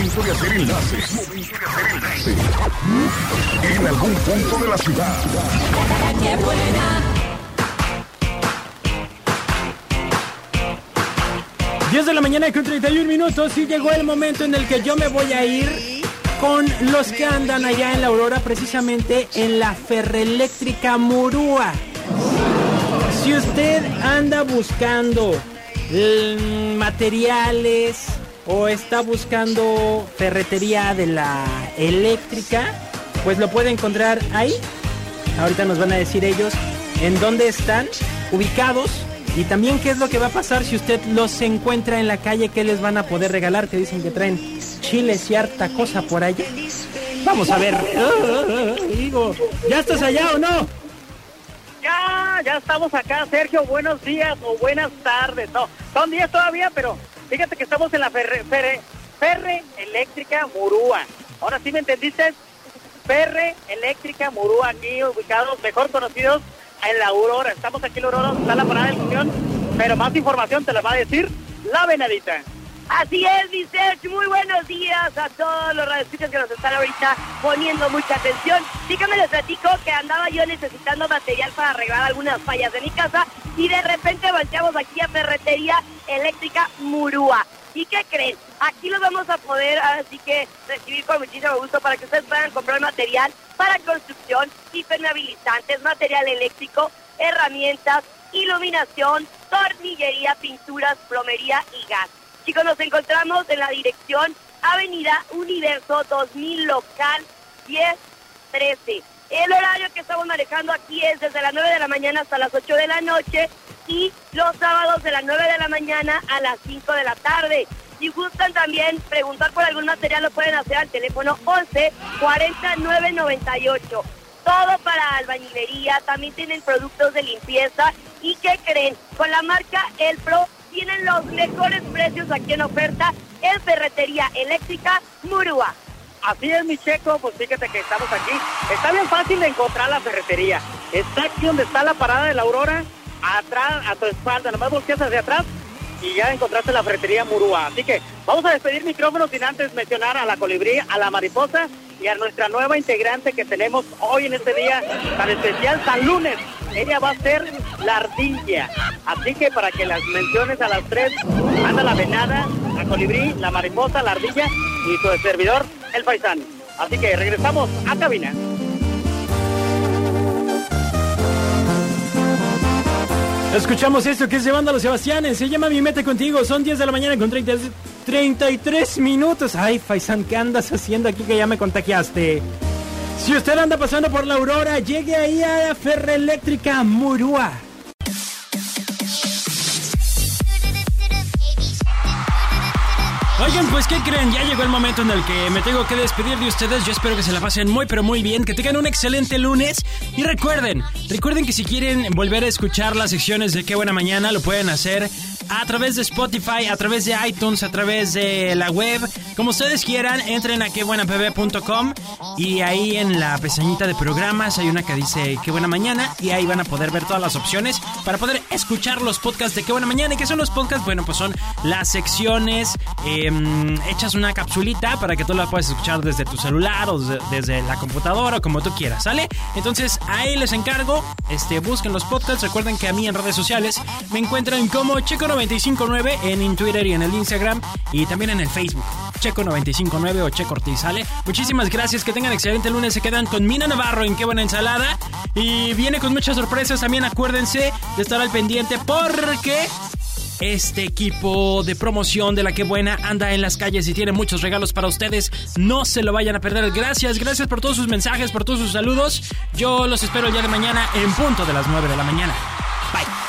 Momento de hacer enlaces. Momento de hacer enlaces. En algún punto de la ciudad. ¡Qué buena! 10 de la mañana con 31 minutos y llegó el momento en el que yo me voy a ir con los que andan allá en la Aurora, precisamente en la Ferroeléctrica Murúa. Si usted anda buscando materiales o está buscando ferretería de la eléctrica, pues lo puede encontrar ahí. Ahorita nos van a decir ellos en dónde están ubicados y también qué es lo que va a pasar si usted los encuentra en la calle, qué les van a poder regalar, que dicen que traen chiles y harta cosa por allá. Vamos a ver. Digo, ¿ya estás allá o no? Ya, ya estamos acá, Sergio. Buenos días o buenas tardes. No, son días todavía, pero fíjate que estamos en la Ferre, Ferre, Eléctrica Murúa. Ahora sí me entendiste. Ferre Eléctrica Murúa, aquí ubicados, mejor conocidos en la Aurora. Estamos aquí en la Aurora, está la parada de estación, pero más información te la va a decir la Venadita. Así es, mi. Muy buenos días a todos los radioescuchas que nos están ahorita poniendo mucha atención. Dígame, les platico que andaba yo necesitando material para arreglar algunas fallas de mi casa y de repente volteamos aquí a Ferretería Eléctrica Murúa. ¿Y qué creen? Aquí los vamos a poder, así que recibir con muchísimo gusto para que ustedes puedan comprar material para construcción, impermeabilizantes, material eléctrico, herramientas, iluminación, tornillería, pinturas, plomería y gas. Chicos, nos encontramos en la dirección Avenida Universo 2000 Local 1013. El horario que estamos manejando aquí es desde las 9 de la mañana hasta las 8 de la noche y los sábados de las 9 de la mañana a las 5 de la tarde. Si gustan también preguntar por algún material, lo pueden hacer al teléfono 11 49 98. Todo para albañilería, también tienen productos de limpieza. ¿Y qué creen? Con la marca El Pro tienen los mejores precios aquí en oferta en Ferretería Eléctrica Murúa. Así es, mi checo, pues fíjate que estamos aquí. Está bien fácil de encontrar la ferretería. Está aquí donde está la parada de la Aurora, atrás, a tu espalda. Nomás volteas hacia atrás y ya encontraste la ferretería Murúa. Así que vamos a despedir micrófonos sin antes mencionar a la colibrí, a la mariposa y a nuestra nueva integrante que tenemos hoy en este día tan especial, San Lunes. Ella va a ser la ardilla. Así que para que las menciones a las tres, anda la venada, la colibrí, la mariposa, la ardilla y su servidor, el paisán. Así que regresamos a cabina. Escuchamos esto que es llevando a los Sebastianes. Se llama Mi Mete Contigo. Son 10 de la mañana con 30 33 minutos. Ay, Faisán, ¿qué andas haciendo aquí que ya me contagiaste? Si usted anda pasando por la Aurora, llegue ahí a la Ferroeléctrica Murúa. Oigan, pues ¿qué creen? Ya llegó el momento en el que me tengo que despedir de ustedes. Yo espero que se la pasen muy pero muy bien, que tengan un excelente lunes y recuerden, recuerden que si quieren volver a escuchar las secciones de Qué buena mañana lo pueden hacer a través de Spotify, a través de iTunes, a través de la web, como ustedes quieran, entren a quebuenapb.com y ahí en la pestañita de programas hay una que dice Qué buena mañana y ahí van a poder ver todas las opciones para poder escuchar los podcasts de Qué buena mañana. ¿Y qué son los podcasts? Bueno, pues son las secciones eh, echas una capsulita para que tú la puedas escuchar desde tu celular o desde, desde la computadora o como tú quieras, ¿sale? Entonces ahí les encargo, este, busquen los podcasts, recuerden que a mí en redes sociales me encuentran como Checo959 en Twitter y en el Instagram y también en el Facebook. Checo959 o Checo Ortiz, ¿sale? Muchísimas gracias, que tengan excelente lunes, se quedan con Mina Navarro en Qué Buena Ensalada y viene con muchas sorpresas, también acuérdense de estar al pendiente porque este equipo de promoción de la que buena anda en las calles y tiene muchos regalos para ustedes. No se lo vayan a perder. Gracias, gracias por todos sus mensajes, por todos sus saludos. Yo los espero el día de mañana en punto de las 9 de la mañana. Bye.